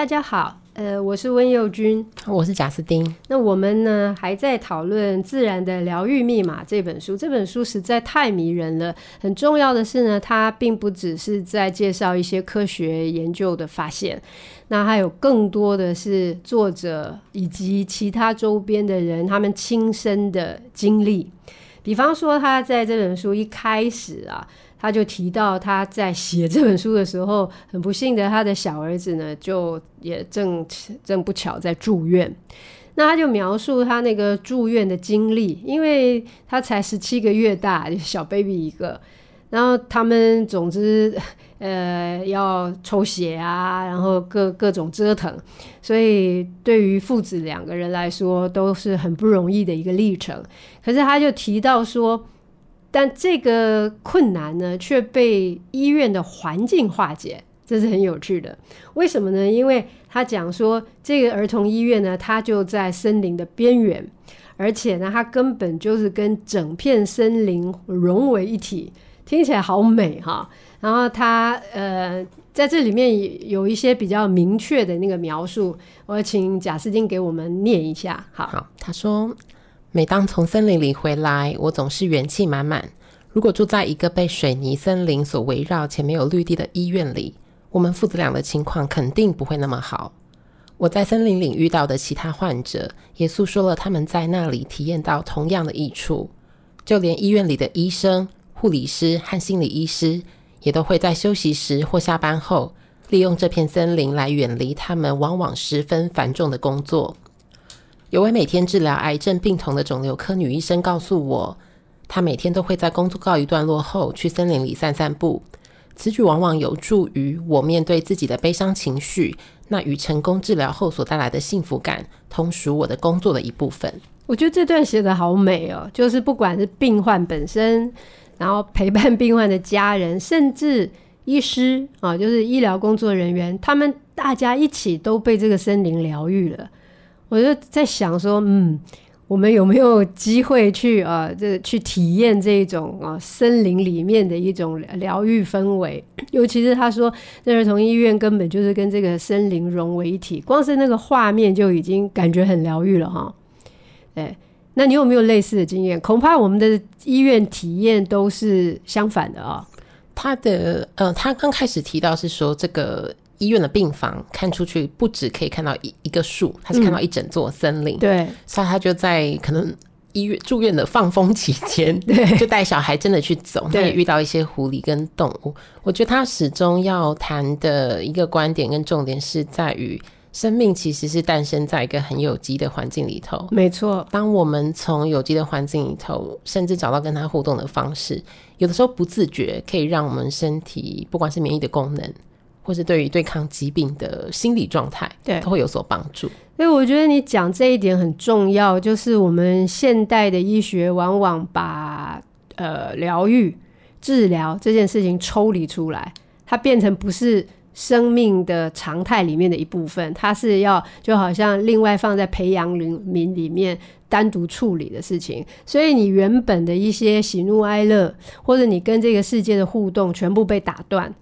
大家好，呃，我是温佑君，我是贾斯汀。那我们呢还在讨论《自然的疗愈密码》这本书，这本书实在太迷人了。很重要的是呢，它并不只是在介绍一些科学研究的发现，那还有更多的是作者以及其他周边的人他们亲身的经历。比方说，他在这本书一开始啊。他就提到他在写这本书的时候，很不幸的，他的小儿子呢，就也正正不巧在住院。那他就描述他那个住院的经历，因为他才十七个月大，小 baby 一个。然后他们总之，呃，要抽血啊，然后各各种折腾，所以对于父子两个人来说都是很不容易的一个历程。可是他就提到说。但这个困难呢，却被医院的环境化解，这是很有趣的。为什么呢？因为他讲说，这个儿童医院呢，它就在森林的边缘，而且呢，它根本就是跟整片森林融为一体，听起来好美哈。然后他呃，在这里面有一些比较明确的那个描述，我请贾斯汀给我们念一下。好，好，他说。每当从森林里回来，我总是元气满满。如果住在一个被水泥森林所围绕且没有绿地的医院里，我们父子俩的情况肯定不会那么好。我在森林里遇到的其他患者也诉说了他们在那里体验到同样的益处。就连医院里的医生、护理师和心理医师，也都会在休息时或下班后，利用这片森林来远离他们往往十分繁重的工作。有位每天治疗癌症病童的肿瘤科女医生告诉我，她每天都会在工作告一段落后去森林里散散步。此举往往有助于我面对自己的悲伤情绪，那与成功治疗后所带来的幸福感，同属我的工作的一部分。我觉得这段写得好美哦，就是不管是病患本身，然后陪伴病患的家人，甚至医师啊，就是医疗工作人员，他们大家一起都被这个森林疗愈了。我就在想说，嗯，我们有没有机会去啊，这去体验这种啊森林里面的一种疗愈氛围？尤其是他说，那儿童医院根本就是跟这个森林融为一体，光是那个画面就已经感觉很疗愈了哈。哎，那你有没有类似的经验？恐怕我们的医院体验都是相反的啊。他的呃，他刚开始提到是说这个。医院的病房看出去，不止可以看到一一个树，他是看到一整座森林。嗯、对，所以他就在可能医院住院的放风期间，对，就带小孩真的去走，他也遇到一些狐狸跟动物。我觉得他始终要谈的一个观点跟重点是在于，生命其实是诞生在一个很有机的环境里头。没错，当我们从有机的环境里头，甚至找到跟他互动的方式，有的时候不自觉可以让我们身体不管是免疫的功能。或是对于对抗疾病的心理状态，对，都会有所帮助。所以我觉得你讲这一点很重要，就是我们现代的医学往往把呃疗愈、治疗这件事情抽离出来，它变成不是生命的常态里面的一部分，它是要就好像另外放在培养里民里面单独处理的事情。所以你原本的一些喜怒哀乐，或者你跟这个世界的互动，全部被打断。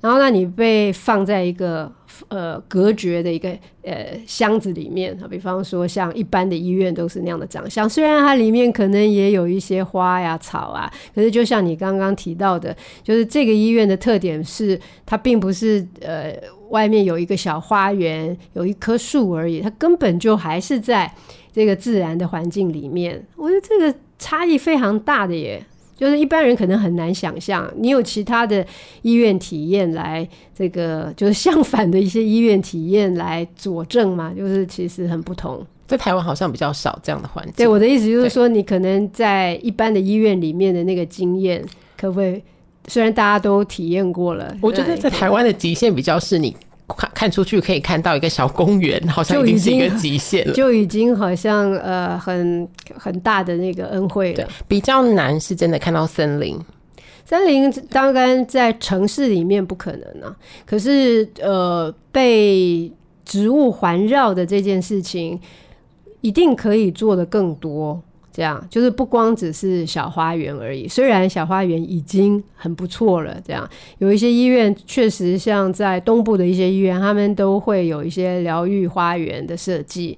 然后，那你被放在一个呃隔绝的一个呃箱子里面，比方说像一般的医院都是那样的长相，虽然它里面可能也有一些花呀草啊，可是就像你刚刚提到的，就是这个医院的特点是它并不是呃外面有一个小花园，有一棵树而已，它根本就还是在这个自然的环境里面。我觉得这个差异非常大的耶。就是一般人可能很难想象，你有其他的医院体验来这个，就是相反的一些医院体验来佐证嘛，就是其实很不同。在台湾好像比较少这样的环境。对，我的意思就是说，你可能在一般的医院里面的那个经验，可不可以？虽然大家都体验过了，我觉得在台湾的极限比较是你。看看出去可以看到一个小公园，好像已经是一个极限了，就已经好像呃很很大的那个恩惠了。比较难是真的看到森林，森林当然在城市里面不可能啊。可是呃被植物环绕的这件事情，一定可以做的更多。这样就是不光只是小花园而已，虽然小花园已经很不错了。这样有一些医院确实像在东部的一些医院，他们都会有一些疗愈花园的设计，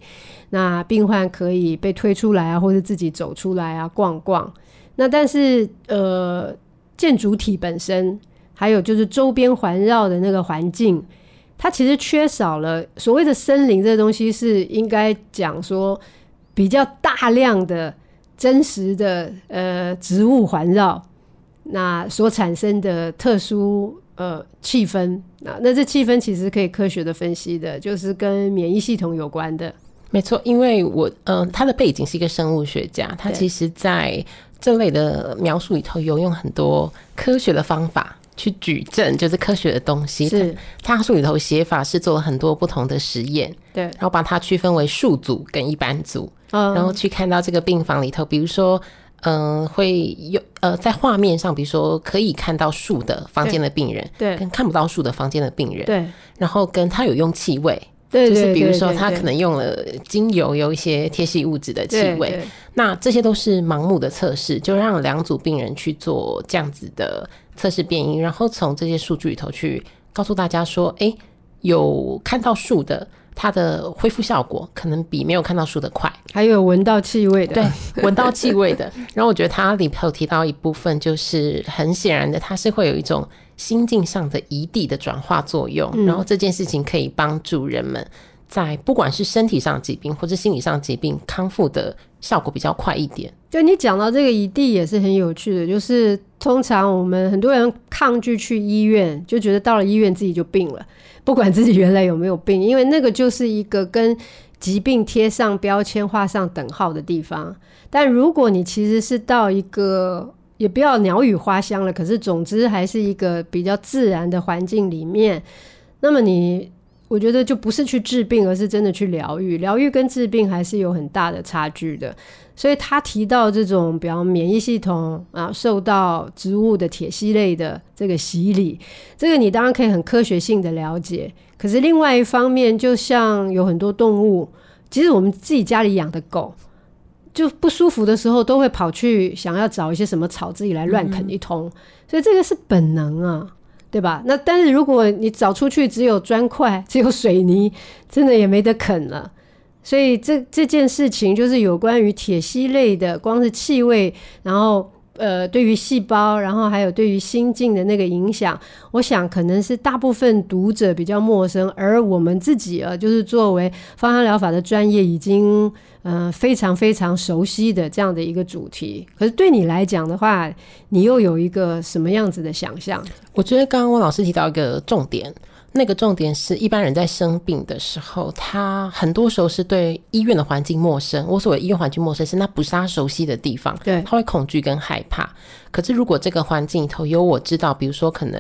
那病患可以被推出来啊，或者自己走出来啊逛逛。那但是呃，建筑体本身还有就是周边环绕的那个环境，它其实缺少了所谓的森林这东西，是应该讲说比较大量的。真实的呃植物环绕，那所产生的特殊呃气氛，那那这气氛其实可以科学的分析的，就是跟免疫系统有关的。没错，因为我嗯、呃，他的背景是一个生物学家，他其实在这类的描述里头有用很多科学的方法去举证，就是科学的东西。是他书里头写法是做了很多不同的实验，对，然后把它区分为数组跟一般组。然后去看到这个病房里头，比如说，嗯、呃，会有呃，在画面上，比如说可以看到树的房间的病人，对，跟看不到树的房间的病人，对，然后跟他有用气味，对，就是比如说他可能用了精油，有一些贴息物质的气味，那这些都是盲目的测试，就让两组病人去做这样子的测试变音，然后从这些数据里头去告诉大家说，哎，有看到树的。它的恢复效果可能比没有看到书的快，还有闻到气味的，对，闻到气味的。然后我觉得它里头提到一部分，就是很显然的，它是会有一种心境上的移地的转化作用。嗯、然后这件事情可以帮助人们在不管是身体上疾病或者心理上疾病康复的效果比较快一点。就你讲到这个移地也是很有趣的，就是通常我们很多人抗拒去医院，就觉得到了医院自己就病了。不管自己原来有没有病，因为那个就是一个跟疾病贴上标签、画上等号的地方。但如果你其实是到一个，也不要鸟语花香了，可是总之还是一个比较自然的环境里面，那么你，我觉得就不是去治病，而是真的去疗愈。疗愈跟治病还是有很大的差距的。所以他提到这种，比方免疫系统啊，受到植物的铁系类的这个洗礼，这个你当然可以很科学性的了解。可是另外一方面，就像有很多动物，其实我们自己家里养的狗，就不舒服的时候，都会跑去想要找一些什么草自己来乱啃一通。嗯、所以这个是本能啊，对吧？那但是如果你找出去只有砖块，只有水泥，真的也没得啃了。所以这这件事情就是有关于铁烯类的，光是气味，然后呃，对于细胞，然后还有对于心境的那个影响，我想可能是大部分读者比较陌生，而我们自己啊，就是作为芳香疗法的专业，已经呃非常非常熟悉的这样的一个主题。可是对你来讲的话，你又有一个什么样子的想象？我觉得刚刚汪老师提到一个重点。那个重点是一般人在生病的时候，他很多时候是对医院的环境陌生。我所谓医院环境陌生，是那不是他熟悉的地方，对，他会恐惧跟害怕。可是如果这个环境里头有我知道，比如说可能，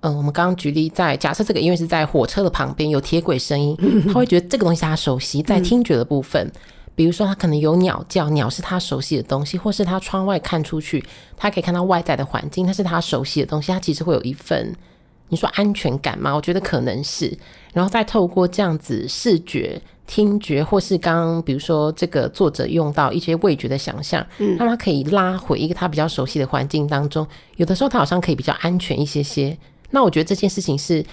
嗯、呃，我们刚刚举例在假设这个医院是在火车的旁边，有铁轨声音，他会觉得这个东西他熟悉。在听觉的部分，比如说他可能有鸟叫，鸟是他熟悉的东西，或是他窗外看出去，他可以看到外在的环境，那是他熟悉的东西，他其实会有一份。你说安全感吗？我觉得可能是，然后再透过这样子视觉、听觉，或是刚刚比如说这个作者用到一些味觉的想象，嗯，让他可以拉回一个他比较熟悉的环境当中。有的时候他好像可以比较安全一些些。那我觉得这件事情是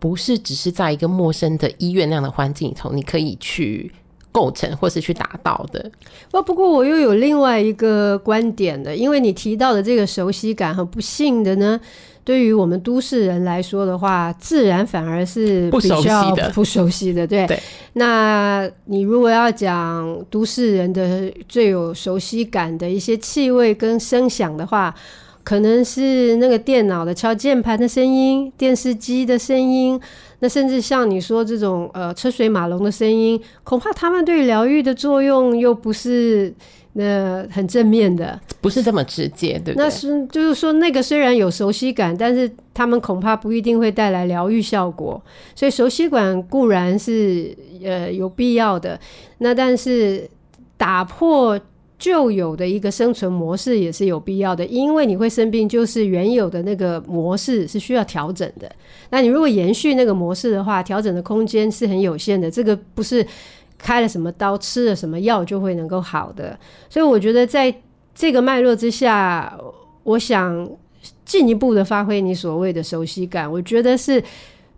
不是只是在一个陌生的医院那样的环境里头，你可以去构成或是去达到的？不，不过我又有另外一个观点的，因为你提到的这个熟悉感和不幸的呢。对于我们都市人来说的话，自然反而是比较不熟悉的。不熟悉的，对。对。那你如果要讲都市人的最有熟悉感的一些气味跟声响的话，可能是那个电脑的敲键盘的声音、电视机的声音，那甚至像你说这种呃车水马龙的声音，恐怕他们对疗愈的作用又不是。那很正面的，不是这么直接，对不对？那是就是说，那个虽然有熟悉感，但是他们恐怕不一定会带来疗愈效果。所以熟悉感固然是呃有必要的，那但是打破旧有的一个生存模式也是有必要的，因为你会生病，就是原有的那个模式是需要调整的。那你如果延续那个模式的话，调整的空间是很有限的。这个不是。开了什么刀，吃了什么药就会能够好的。所以我觉得在这个脉络之下，我想进一步的发挥你所谓的熟悉感，我觉得是。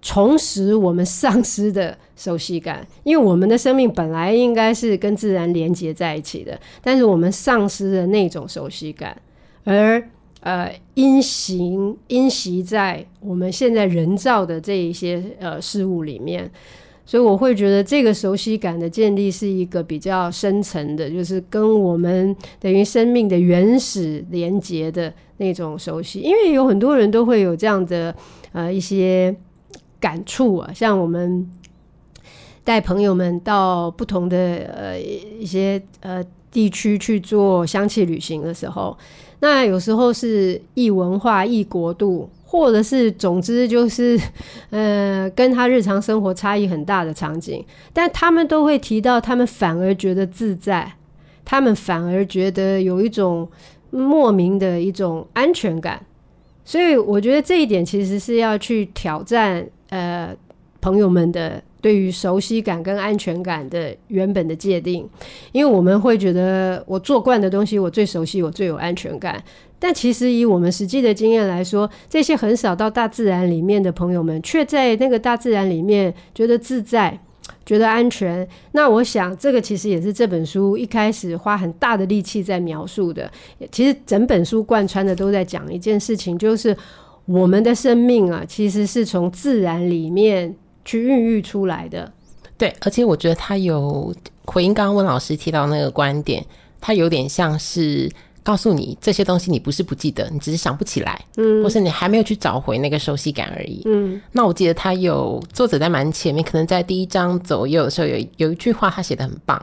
重拾我们丧失的熟悉感，因为我们的生命本来应该是跟自然连接在一起的，但是我们丧失了那种熟悉感，而呃，因行因袭在我们现在人造的这一些呃事物里面，所以我会觉得这个熟悉感的建立是一个比较深层的，就是跟我们等于生命的原始连接的那种熟悉，因为有很多人都会有这样的呃一些。感触啊，像我们带朋友们到不同的呃一些呃地区去做香气旅行的时候，那有时候是异文化、异国度，或者是总之就是 呃跟他日常生活差异很大的场景，但他们都会提到，他们反而觉得自在，他们反而觉得有一种莫名的一种安全感，所以我觉得这一点其实是要去挑战。呃，朋友们的对于熟悉感跟安全感的原本的界定，因为我们会觉得我做惯的东西，我最熟悉，我最有安全感。但其实以我们实际的经验来说，这些很少到大自然里面的朋友们，却在那个大自然里面觉得自在，觉得安全。那我想，这个其实也是这本书一开始花很大的力气在描述的。其实整本书贯穿的都在讲一件事情，就是。我们的生命啊，其实是从自然里面去孕育出来的。对，而且我觉得他有回应刚刚温老师提到那个观点，他有点像是告诉你这些东西，你不是不记得，你只是想不起来，嗯，或是你还没有去找回那个熟悉感而已。嗯，那我记得他有作者在蛮前面，可能在第一章左右的时候有有一句话他写的很棒，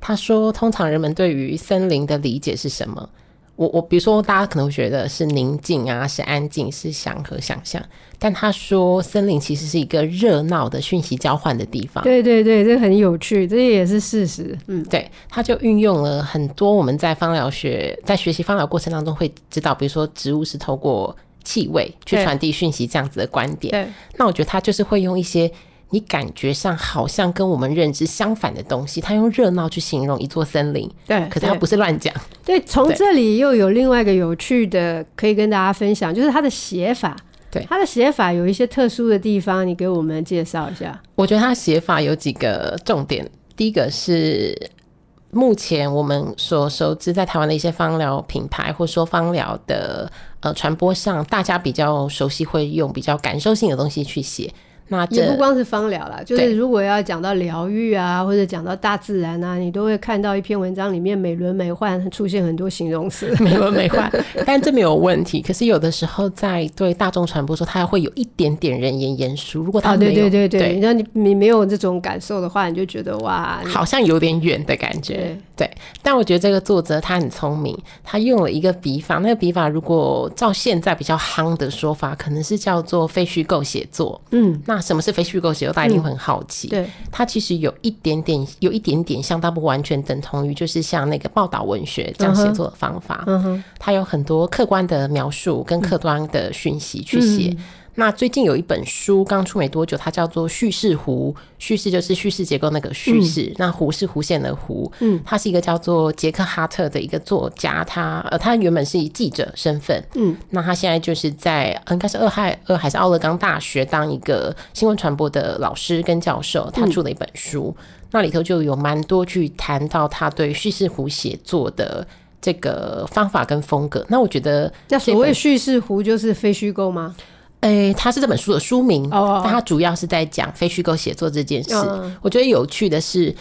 他说：“通常人们对于森林的理解是什么？”我我比如说，大家可能会觉得是宁静啊，是安静，是祥和想象。但他说，森林其实是一个热闹的讯息交换的地方。对对对，这很有趣，这也是事实。嗯，对，他就运用了很多我们在芳疗学在学习芳疗过程当中会知道，比如说植物是透过气味去传递讯息这样子的观点。对，那我觉得他就是会用一些。你感觉上好像跟我们认知相反的东西，他用热闹去形容一座森林，对，可是他不是乱讲。对，从这里又有另外一个有趣的可以跟大家分享，就是他的写法。对，他的写法有一些特殊的地方，你给我们介绍一下。我觉得他写法有几个重点，第一个是目前我们所熟知在台湾的一些芳疗品牌，或说芳疗的呃传播上，大家比较熟悉会用比较感受性的东西去写。那也不光是芳疗啦，就是如果要讲到疗愈啊，或者讲到大自然啊，你都会看到一篇文章里面美轮美奂出现很多形容词，美轮美奂。但这没有问题。可是有的时候在对大众传播说，它会有一点点人言言殊。如果他没有，对对对对，那你你没有这种感受的话，你就觉得哇，好像有点远的感觉。对，对，但我觉得这个作者他很聪明，他用了一个笔法，那个笔法如果照现在比较夯的说法，可能是叫做非虚构写作。嗯，那。什么是非虚构写作？大家一定很好奇。嗯、对，它其实有一点点，有一点点像，但不完全等同于，就是像那个报道文学这样写作的方法。嗯哼，它有很多客观的描述跟客观的讯息去写。嗯那最近有一本书刚出没多久，它叫做《叙事弧》，叙事就是叙事结构那个叙事，嗯、那弧是弧线的弧。嗯，他是一个叫做杰克哈特的一个作家，他呃，他原本是以记者身份，嗯，那他现在就是在应该是俄亥俄还是奥勒冈大学当一个新闻传播的老师跟教授，他出了一本书，嗯、那里头就有蛮多去谈到他对叙事弧写作的这个方法跟风格。那我觉得，那所谓叙事弧就是非虚构吗？诶、欸，它是这本书的书名，oh, oh. 但它主要是在讲非虚构写作这件事。Oh. 我觉得有趣的是，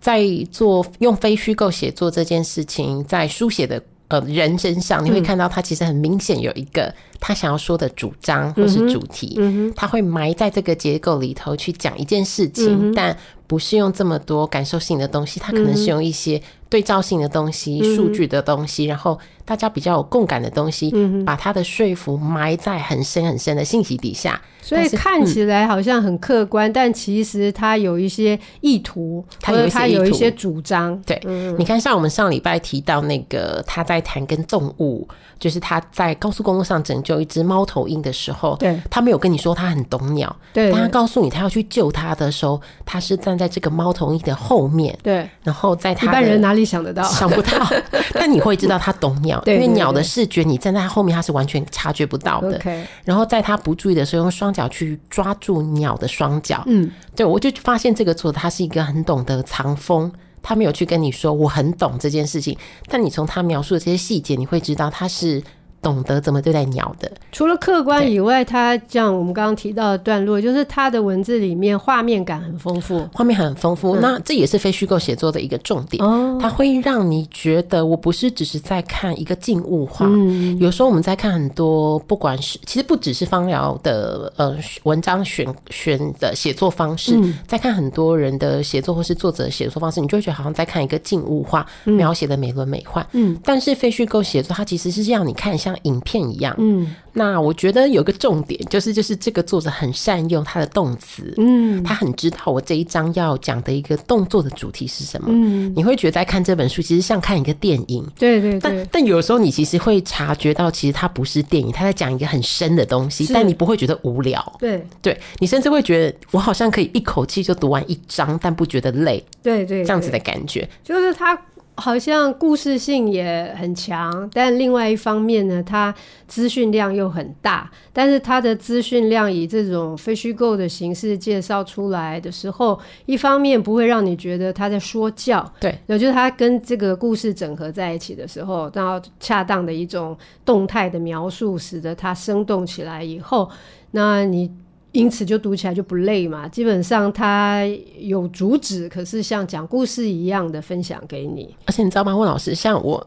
在做用非虚构写作这件事情，在书写的呃人身上，你会看到他其实很明显有一个他想要说的主张或是主题，他会埋在这个结构里头去讲一件事情，但。不是用这么多感受性的东西，他可能是用一些对照性的东西、数据的东西，然后大家比较有共感的东西，把它的说服埋在很深很深的信息底下，所以看起来好像很客观，但，其实他有一些意图，他有他有一些主张。对，嗯、你看，像我们上礼拜提到那个他在谈跟动物，就是他在高速公路上拯救一只猫头鹰的时候，对，他没有跟你说他很懂鸟，对，当他告诉你他要去救他的时候，他是站在这个猫头鹰的后面，对，然后在他一般人哪里想得到？想不到，但你会知道他懂鸟，因为鸟的视觉，你站在他后面，他是完全察觉不到的。然后在他不注意的时候，用双脚去抓住鸟的双脚。嗯，对，我就发现这个作者他是一个很懂得藏风，他没有去跟你说我很懂这件事情，但你从他描述的这些细节，你会知道他是。懂得怎么对待鸟的，除了客观以外，他像我们刚刚提到的段落，就是他的文字里面画面感很丰富，画面很丰富。嗯、那这也是非虚构写作的一个重点，哦，它会让你觉得我不是只是在看一个静物画。嗯，有时候我们在看很多，不管是其实不只是芳疗的呃文章选选的写作方式，嗯，在看很多人的写作或是作者的写作方式，你就会觉得好像在看一个静物画，描写的美轮美奂。嗯，但是非虚构写作它其实是让你看像。影片一样，嗯，那我觉得有个重点就是，就是这个作者很善用他的动词，嗯，他很知道我这一章要讲的一个动作的主题是什么，嗯，你会觉得在看这本书其实像看一个电影，对对对，但但有时候你其实会察觉到，其实它不是电影，他在讲一个很深的东西，但你不会觉得无聊，对。对，你甚至会觉得我好像可以一口气就读完一章，但不觉得累，对对，这样子的感觉，就是他。好像故事性也很强，但另外一方面呢，它资讯量又很大。但是它的资讯量以这种非虚构的形式介绍出来的时候，一方面不会让你觉得他在说教，对，也就是他跟这个故事整合在一起的时候，然后恰当的一种动态的描述，使得它生动起来以后，那你。因此就读起来就不累嘛，基本上它有主旨，可是像讲故事一样的分享给你。而且你知道吗，问老师，像我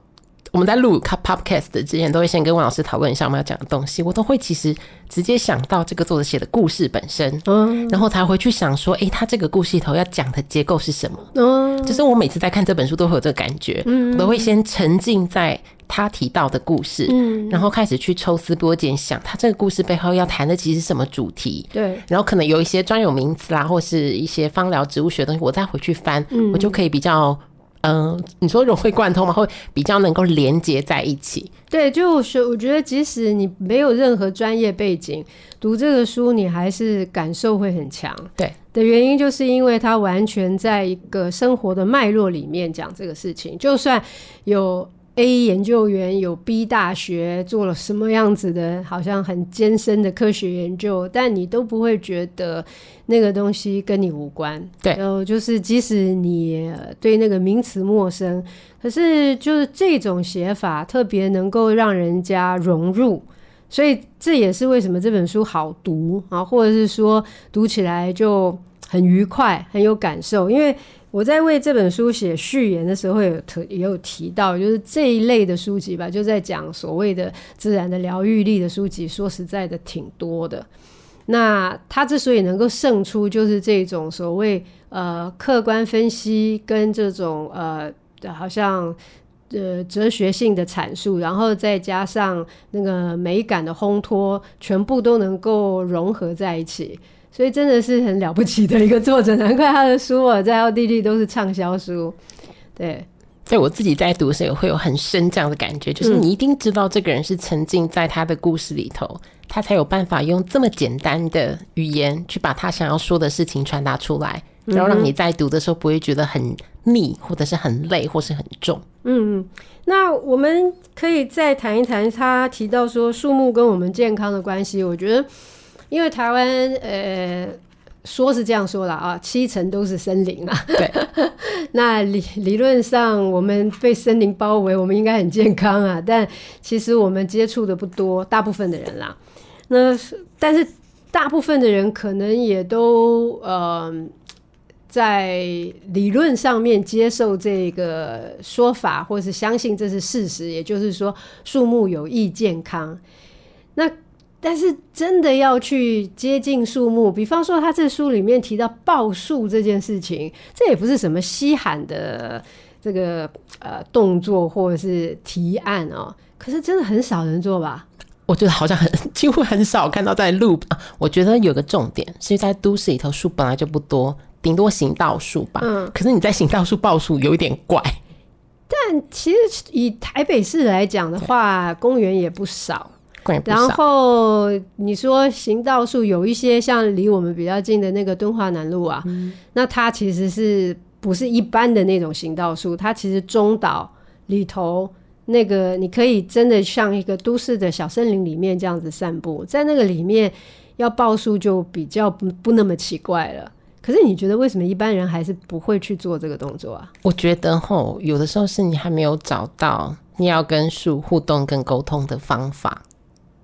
我们在录 podcast 之前，都会先跟万老师讨论一下我们要讲的东西，我都会其实直接想到这个作者写的故事本身，嗯，然后才回去想说，哎、欸，他这个故事里头要讲的结构是什么？嗯，就是我每次在看这本书都会有这个感觉，嗯，我都会先沉浸在。他提到的故事，嗯，然后开始去抽丝剥茧，想他这个故事背后要谈的其实是什么主题，对，然后可能有一些专有名词啦，或是一些芳疗植物学的东西，我再回去翻，嗯，我就可以比较，嗯、呃，你说融会贯通嘛，会比较能够连接在一起。对，就是我觉得，即使你没有任何专业背景，读这个书，你还是感受会很强。对的原因，就是因为它完全在一个生活的脉络里面讲这个事情，就算有。A 研究员有 B 大学做了什么样子的，好像很艰深的科学研究，但你都不会觉得那个东西跟你无关。对，然后就是即使你对那个名词陌生，可是就是这种写法特别能够让人家融入，所以这也是为什么这本书好读啊，或者是说读起来就很愉快，很有感受，因为。我在为这本书写序言的时候，有特也有提到，就是这一类的书籍吧，就在讲所谓的自然的疗愈力的书籍，说实在的挺多的。那它之所以能够胜出，就是这种所谓呃客观分析跟这种呃好像呃哲学性的阐述，然后再加上那个美感的烘托，全部都能够融合在一起。所以真的是很了不起的一个作者，难怪他的书啊，在奥地利都是畅销书。对，在我自己在读的时候会有很深这样的感觉，就是你一定知道这个人是沉浸在他的故事里头，嗯、他才有办法用这么简单的语言去把他想要说的事情传达出来，然后让你在读的时候不会觉得很腻，或者是很累，或是很重。嗯，那我们可以再谈一谈他提到说树木跟我们健康的关系，我觉得。因为台湾，呃，说是这样说了啊，七成都是森林啊。对，那理理论上，我们被森林包围，我们应该很健康啊。但其实我们接触的不多，大部分的人啦。那但是大部分的人可能也都呃，在理论上面接受这个说法，或是相信这是事实，也就是说，树木有益健康。那但是真的要去接近树木，比方说他这书里面提到报树这件事情，这也不是什么稀罕的这个呃动作或者是提案哦。可是真的很少人做吧？我觉得好像很几乎很少看到在路。我觉得有个重点是在都市里头树本来就不多，顶多行道树吧。嗯，可是你在行道树报树有一点怪。但其实以台北市来讲的话，公园也不少。不然后你说行道树有一些像离我们比较近的那个敦化南路啊，嗯、那它其实是不是一般的那种行道树？它其实中岛里头那个你可以真的像一个都市的小森林里面这样子散步，在那个里面要报树就比较不不那么奇怪了。可是你觉得为什么一般人还是不会去做这个动作啊？我觉得吼，有的时候是你还没有找到你要跟树互动跟沟通的方法。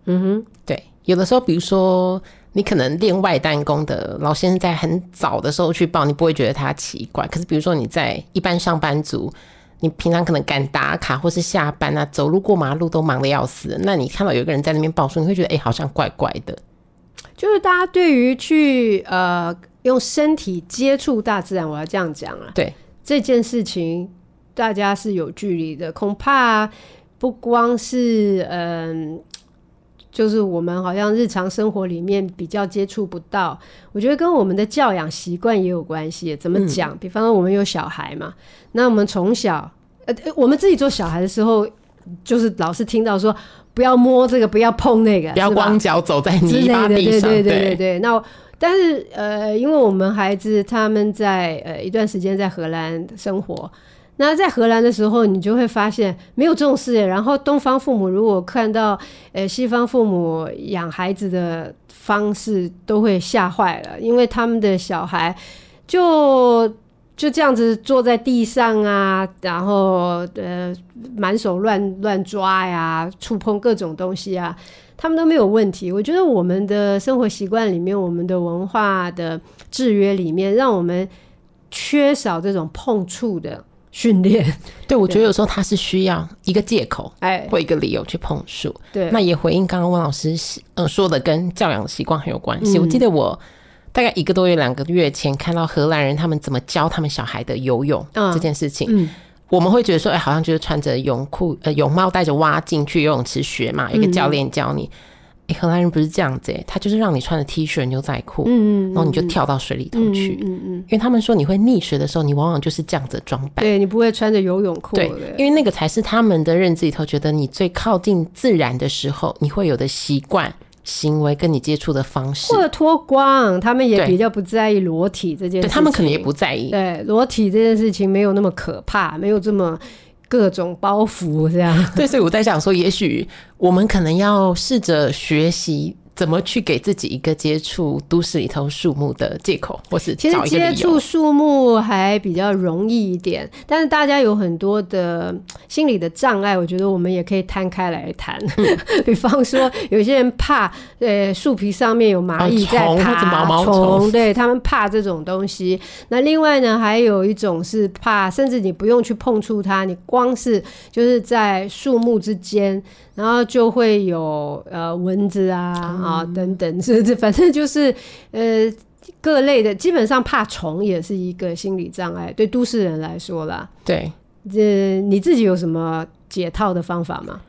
嗯哼，对，有的时候比如说你可能练外单功的老先生在很早的时候去报，你不会觉得他奇怪。可是比如说你在一般上班族，你平常可能赶打卡或是下班啊，走路过马路都忙得要死，那你看到有一个人在那边报数，你会觉得哎、欸，好像怪怪的。就是大家对于去呃。用身体接触大自然，我要这样讲啊。对这件事情，大家是有距离的。恐怕不光是嗯，就是我们好像日常生活里面比较接触不到。我觉得跟我们的教养习惯也有关系。怎么讲？嗯、比方说，我们有小孩嘛，那我们从小呃，我们自己做小孩的时候，就是老是听到说不要摸这个，不要碰那个，不要光脚走在泥巴地上。对对对对对，对，那。但是呃，因为我们孩子他们在呃一段时间在荷兰生活，那在荷兰的时候，你就会发现没有这种事。然后东方父母如果看到呃西方父母养孩子的方式，都会吓坏了，因为他们的小孩就就这样子坐在地上啊，然后呃满手乱乱抓呀，触碰各种东西啊。他们都没有问题。我觉得我们的生活习惯里面，我们的文化的制约里面，让我们缺少这种碰触的训练。对，我觉得有时候他是需要一个借口，哎，或一个理由去碰树。对，那也回应刚刚温老师嗯说的，跟教养习惯很有关系。嗯。我记得我大概一个多月、两个月前看到荷兰人他们怎么教他们小孩的游泳这件事情。嗯。嗯我们会觉得说，哎、欸，好像就是穿着泳裤、呃泳帽，带着蛙镜去游泳池学嘛，有个教练教你。哎、嗯欸，荷兰人不是这样子，哎，他就是让你穿着 T 恤、牛仔裤，嗯，然后你就跳到水里头去，嗯嗯，嗯，因为他们说你会溺水的时候，你往往就是这样子的装扮，对，你不会穿着游泳裤，对，因为那个才是他们的认知里头觉得你最靠近自然的时候，你会有的习惯。行为跟你接触的方式，或者脱光，他们也比较不在意裸体这件事情。对，他们可能也不在意。对，裸体这件事情没有那么可怕，没有这么各种包袱这样。对，所以我在想说，也许我们可能要试着学习。怎么去给自己一个接触都市里头树木的借口，或是其实接触树木还比较容易一点，但是大家有很多的心理的障碍，我觉得我们也可以摊开来谈。嗯、比方说，有些人怕呃树皮上面有蚂蚁在爬，毛毛虫，对，他们怕这种东西。那另外呢，还有一种是怕，甚至你不用去碰触它，你光是就是在树木之间。然后就会有呃蚊子啊啊等等，这这反正就是呃各类的，基本上怕虫也是一个心理障碍，对都市人来说啦。对，这你自己有什么解套的方法吗？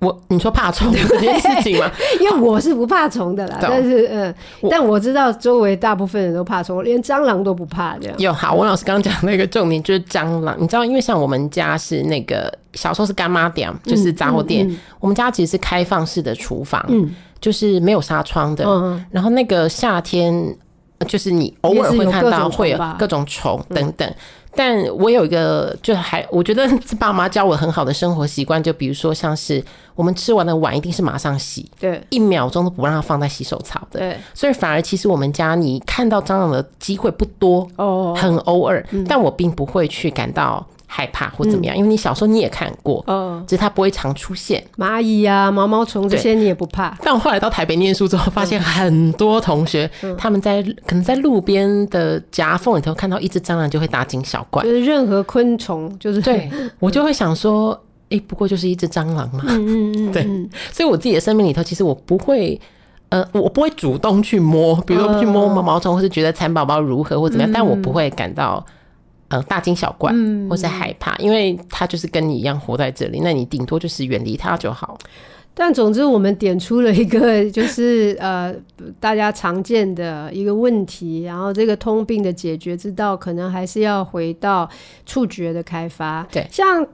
我你说怕虫 这件事情吗？因为我是不怕虫的啦，但是嗯，但我知道周围大部分人都怕虫，连蟑螂都不怕这样。有好，温老师刚刚讲那个重点就是蟑螂，你知道，因为像我们家是那个小时候是干妈店，就是杂货店，嗯嗯嗯、我们家其实是开放式的厨房，嗯，就是没有纱窗的，嗯，然后那个夏天就是你偶尔会看到会有各种虫等等。但我有一个，就还我觉得是 爸妈教我很好的生活习惯，就比如说像是我们吃完的碗一定是马上洗，对，一秒钟都不让它放在洗手槽的，对，所以反而其实我们家你看到蟑螂的机会不多，哦，很偶尔，但我并不会去感到。害怕或怎么样，因为你小时候你也看过，嗯，只是它不会常出现。蚂蚁啊、毛毛虫这些你也不怕。但我后来到台北念书之后，发现很多同学他们在可能在路边的夹缝里头看到一只蟑螂就会大惊小怪，就是任何昆虫就是对 我就会想说，哎，不过就是一只蟑螂嘛，嗯嗯嗯，对，所以我自己的生命里头，其实我不会，呃，我不会主动去摸，比如说去摸毛毛虫，或是觉得蚕宝宝如何或怎么样，但我不会感到。呃，大惊小怪，或是害怕，嗯，因为他就是跟你一样活在这里，那你顶多就是远离他就好。但总之，我们点出了一个就是呃大家常见的一个问题，然后这个通病的解决之道，可能还是要回到触觉的开发。对，像。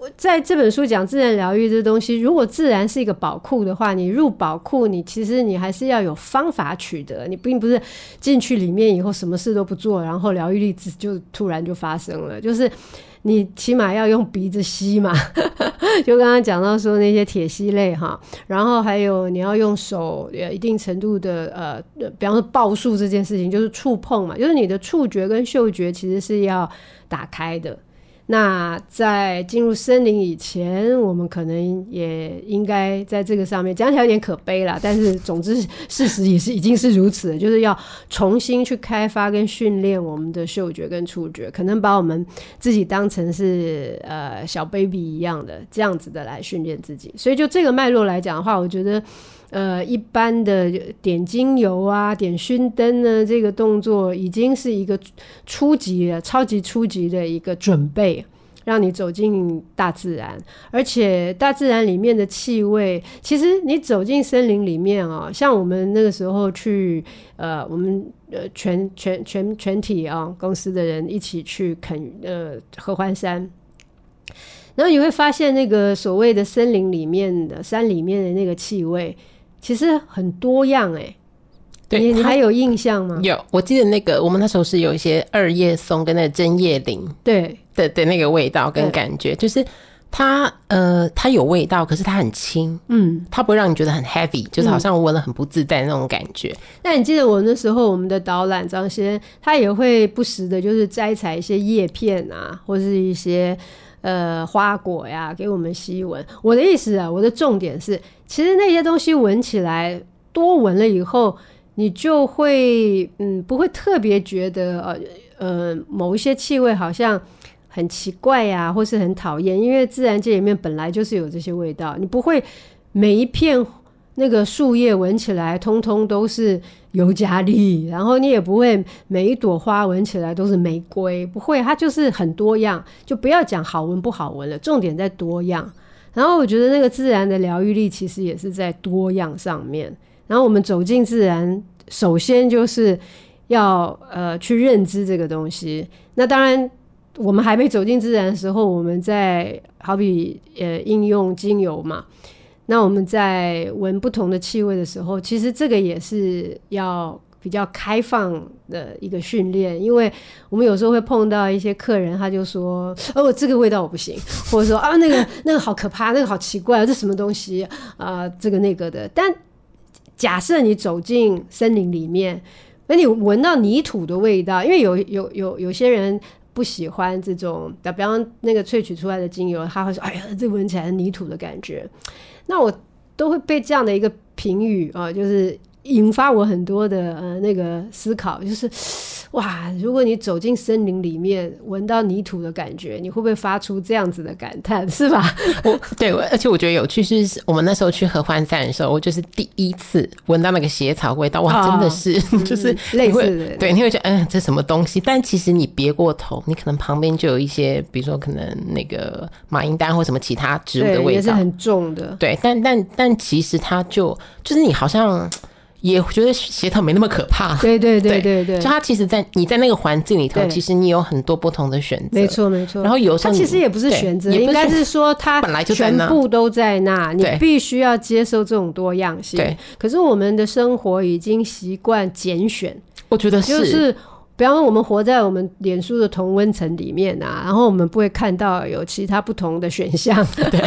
我在这本书讲自然疗愈这东西，如果自然是一个宝库的话，你入宝库，你其实你还是要有方法取得，你并不是进去里面以后什么事都不做，然后疗愈力就突然就发生了。就是你起码要用鼻子吸嘛，就刚刚讲到说那些铁吸类哈，然后还有你要用手，呃，一定程度的呃，比方说抱树这件事情，就是触碰嘛，就是你的触觉跟嗅觉其实是要打开的。那在进入森林以前，我们可能也应该在这个上面讲起来有点可悲啦，但是总之事实也是已经是如此，就是要重新去开发跟训练我们的嗅觉跟触觉，可能把我们自己当成是呃小 baby 一样的这样子的来训练自己。所以就这个脉络来讲的话，我觉得。呃，一般的点精油啊，点熏灯呢，这个动作已经是一个初级的、超级初级的一个准备，让你走进大自然。而且大自然里面的气味，其实你走进森林里面啊、像我们那个时候去，呃，我们呃全全全全体啊、公司的人一起去垦呃合欢山。然后你会发现，那个所谓的森林里面的山里面的那个气味。其实很多样哎、欸，对，你你还有印象吗？有，我记得那个我们那时候是有一些二叶松跟那个针叶林，对。的的那个味道跟感觉，就是它呃它有味道，可是它很轻，嗯，它不会让你觉得很 heavy，就是好像闻了很不自在那种感觉。那、嗯、你记得我那时候我们的导览张先他也会不时的，就是摘采一些叶片啊，或是一些。呃，花果呀，给我们吸闻。我的意思啊，我的重点是，其实那些东西闻起来多闻了以后，你就会嗯，不会特别觉得呃呃某一些气味好像很奇怪呀，或是很讨厌，因为自然界里面本来就是有这些味道，你不会每一片。那个树叶闻起来通通都是尤加利，然后你也不会每一朵花闻起来都是玫瑰，不会，它就是很多样，就不要讲好闻不好闻了，重点在多样。然后我觉得那个自然的疗愈力其实也是在多样上面。然后我们走进自然，首先就是要呃去认知这个东西。那当然，我们还没走进自然的时候，我们在好比呃应用精油嘛。那我们在闻不同的气味的时候，其实这个也是要比较开放的一个训练，因为我们有时候会碰到一些客人，他就说：“哦，这个味道我不行。”或者说：“啊，那个那个好可怕，那个好奇怪，这什么东西啊？这个那个的。”但假设你走进森林里面，那你闻到泥土的味道，因为有有有有些人不喜欢这种，比方那个萃取出来的精油，他会说：“哎呀，这闻起来泥土的感觉。”那我都会被这样的一个评语啊，就是引发我很多的呃那个思考，就是哇，如果你走进森林里面，闻到泥土的感觉，你会不会发出这样子的感叹，是吧？我对，而且我觉得有趣是，我们那时候去合欢山的时候，我就是第一次闻到那个纈草味道，哇，真的是、哦、就是类似的，对，你会觉得嗯，这什么东西？但其实你别过头，你可能旁边就有一些，比如说可能那个马英丹或什么其他植物的味道，也是很重的。对，但但但其实它就就是你好像。也觉得协调没那么可怕，对对对对对，就它其实，在你在那个环境里头，其实你有很多不同的选择，没错没错。然后有时候它其实也不是选择，应该是说它本来就全部都在那，你必须要接受这种多样性。对，可是我们的生活已经习惯拣选，我觉得是。就是比方说，我们活在我们脸书的同温层里面啊，然后我们不会看到有其他不同的选项。对，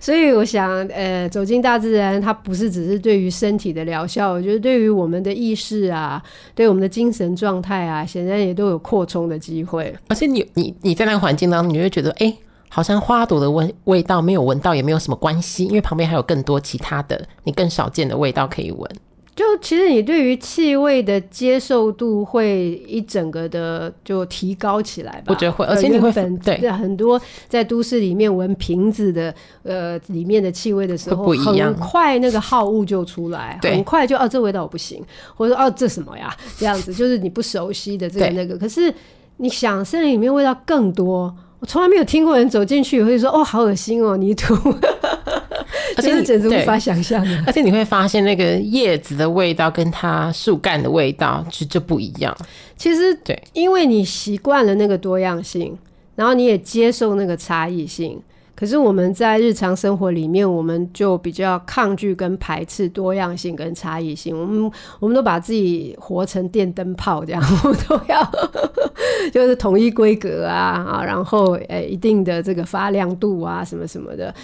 所以我想，呃，走进大自然，它不是只是对于身体的疗效，我觉得对于我们的意识啊，对我们的精神状态啊，显然也都有扩充的机会。而且你你你在那个环境当中，你会觉得，哎、好像花朵的味味道没有闻到也没有什么关系，因为旁边还有更多其他的你更少见的味道可以闻。就其实你对于气味的接受度会一整个的就提高起来吧？我觉得会，而且你会粉对。很多在都市里面闻瓶子的呃里面的气味的时候，不一样，很快那个好物就出来，很快就哦这味道我不行，或者说哦这什么呀？这样子，就是你不熟悉的这个那个。可是你想森林里面味道更多，我从来没有听过人走进去会说哦好恶心哦泥土。而且你简直无法想象的。而且你会发现，那个叶子的味道跟它树干的味道就就不一样。其实，对，因为你习惯了那个多样性，然后你也接受那个差异性。可是我们在日常生活里面，我们就比较抗拒跟排斥多样性跟差异性。我们我们都把自己活成电灯泡这样，我们都要 就是统一规格啊啊，然后诶、一定的这个发亮度啊什么什么的。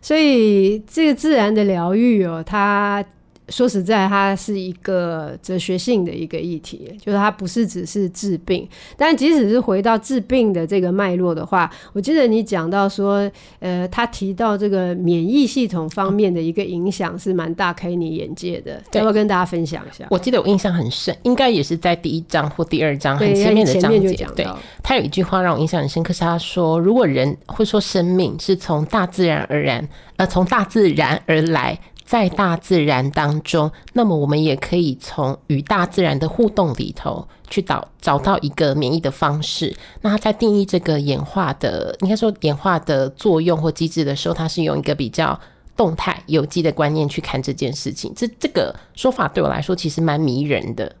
所以这个自然的疗愈哦，它。说实在，它是一个哲学性的一个议题，就是它不是只是治病。但即使是回到治病的这个脉络的话，我记得你讲到说，呃，他提到这个免疫系统方面的一个影响是蛮大开你眼界的，要不要跟大家分享一下？我记得我印象很深，应该也是在第一章或第二章很前面的章节。对，他有一句话让我印象很深刻，是他说：“如果人会说生命是从大自然而然，呃，从大自然而来。”在大自然当中，那么我们也可以从与大自然的互动里头去找找到一个免疫的方式。那他在定义这个演化的，应该说演化的作用或机制的时候，他是用一个比较动态、有机的观念去看这件事情。这这个说法对我来说其实蛮迷人的。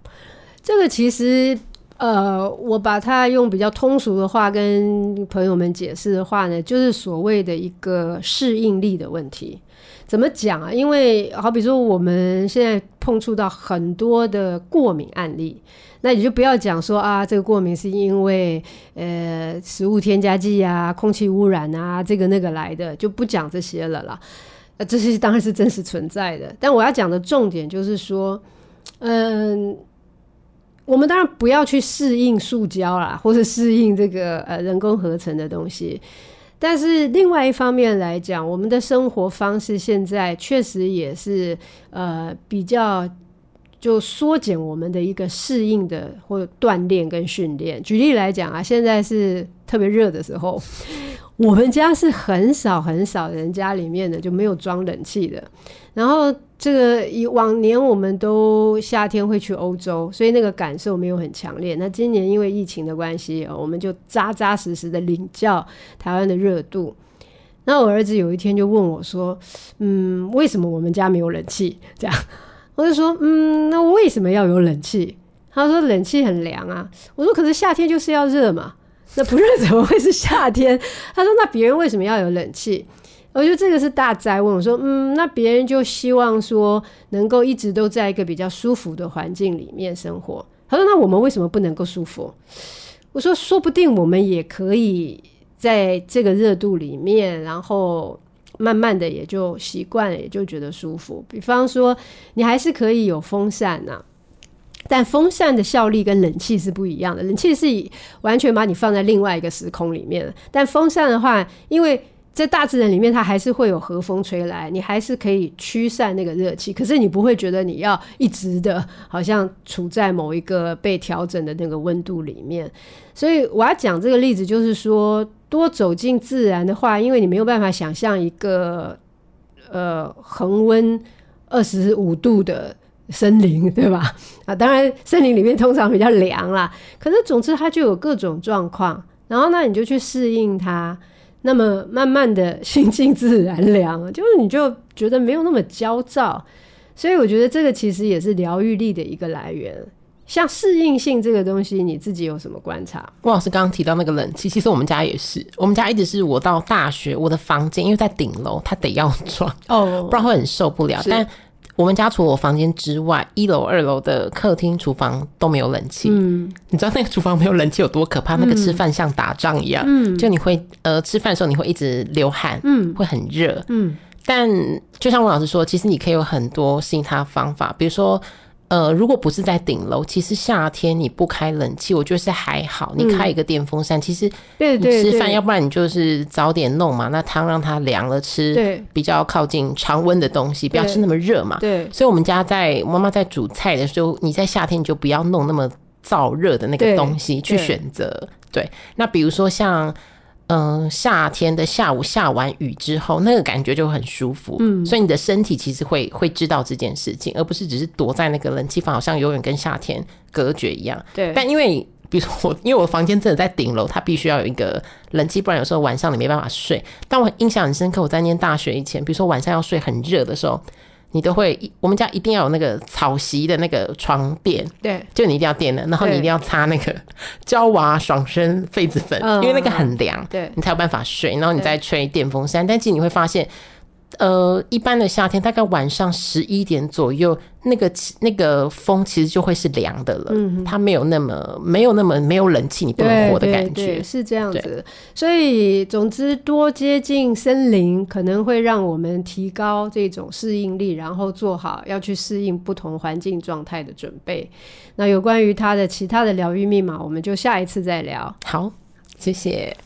这个其实，呃，我把它用比较通俗的话跟朋友们解释的话呢，就是所谓的一个适应力的问题。怎么讲啊？因为好比说，我们现在碰触到很多的过敏案例，那你就不要讲说啊，这个过敏是因为呃食物添加剂啊、空气污染啊，这个那个来的，就不讲这些了啦。呃，这些当然是真实存在的。但我要讲的重点就是说，嗯，我们当然不要去适应塑胶啦，或者适应这个呃人工合成的东西。但是另外一方面来讲，我们的生活方式现在确实也是呃比较就缩减我们的一个适应的或锻炼跟训练。举例来讲啊，现在是特别热的时候，我们家是很少很少人家里面的就没有装冷气的，然后。这个以往年我们都夏天会去欧洲，所以那个感受没有很强烈。那今年因为疫情的关系，我们就扎扎实实的领教台湾的热度。那我儿子有一天就问我说：“嗯，为什么我们家没有冷气？”这样，我就说：“嗯，那为什么要有冷气？”他说：“冷气很凉啊。”我说：“可是夏天就是要热嘛，那不热怎么会是夏天？”他说：“那别人为什么要有冷气？”我觉得这个是大哉问。我说，嗯，那别人就希望说能够一直都在一个比较舒服的环境里面生活。他说，那我们为什么不能够舒服？我说，说不定我们也可以在这个热度里面，然后慢慢的也就习惯了，也就觉得舒服。比方说，你还是可以有风扇呐，但风扇的效力跟冷气是不一样的。冷气是以完全把你放在另外一个时空里面，但风扇的话，因为在大自然里面，它还是会有和风吹来，你还是可以驱散那个热气，可是你不会觉得你要一直的，好像处在某一个被调整的那个温度里面。所以我要讲这个例子，就是说多走进自然的话，因为你没有办法想象一个呃恒温二十五度的森林，对吧？啊，当然森林里面通常比较凉啦，可是总之它就有各种状况，然后呢，你就去适应它。那么慢慢的心静自然凉，就是你就觉得没有那么焦躁，所以我觉得这个其实也是疗愈力的一个来源。像适应性这个东西，你自己有什么观察？郭老师刚刚提到那个冷气，其实我们家也是，我们家一直是我到大学，我的房间因为在顶楼，它得要装哦，不然会很受不了。但我们家除了我房间之外，一楼、二楼的客厅、厨房都没有冷气。嗯，你知道那个厨房没有冷气有多可怕？嗯、那个吃饭像打仗一样。嗯，就你会呃吃饭的时候你会一直流汗，嗯，会很热。嗯，但就像我老师说，其实你可以有很多其他方法，比如说。呃，如果不是在顶楼，其实夏天你不开冷气，我觉得是还好。你开一个电风扇，嗯、其实你吃饭，要不然你就是早点弄嘛。那汤让它凉了吃，比较靠近常温的东西，不要吃那么热嘛。对，所以我们家在妈妈在煮菜的时候，你在夏天你就不要弄那么燥热的那个东西去选择。对，那比如说像。嗯，夏天的下午下完雨之后，那个感觉就很舒服。嗯，所以你的身体其实会会知道这件事情，而不是只是躲在那个冷气房，好像永远跟夏天隔绝一样。对。但因为比如说我，因为我房间真的在顶楼，它必须要有一个冷气，不然有时候晚上你没办法睡。但我印象很深刻，我在念大学以前，比如说晚上要睡很热的时候，你都会，我们家一定要有那个草席的那个床垫，对，就你一定要垫的，然后你一定要擦那个娇 娃爽身痱子粉，因为那个很凉，对，你才有办法睡，然后你再吹电风扇。但其实你会发现。呃，一般的夏天大概晚上十一点左右，那个那个风其实就会是凉的了。嗯，它没有那么没有那么没有冷气，你不能活的感觉。是这样子。所以，总之，多接近森林可能会让我们提高这种适应力，然后做好要去适应不同环境状态的准备。那有关于它的其他的疗愈密码，我们就下一次再聊。好，谢谢。